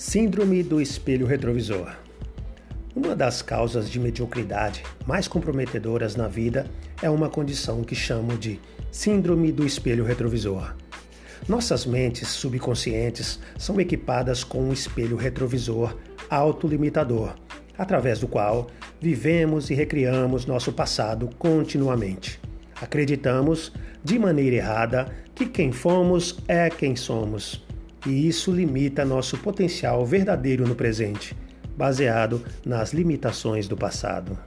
Síndrome do espelho retrovisor. Uma das causas de mediocridade mais comprometedoras na vida é uma condição que chamo de Síndrome do espelho retrovisor. Nossas mentes subconscientes são equipadas com um espelho retrovisor autolimitador, através do qual vivemos e recriamos nosso passado continuamente. Acreditamos, de maneira errada, que quem fomos é quem somos e isso limita nosso potencial verdadeiro no presente, baseado nas limitações do passado.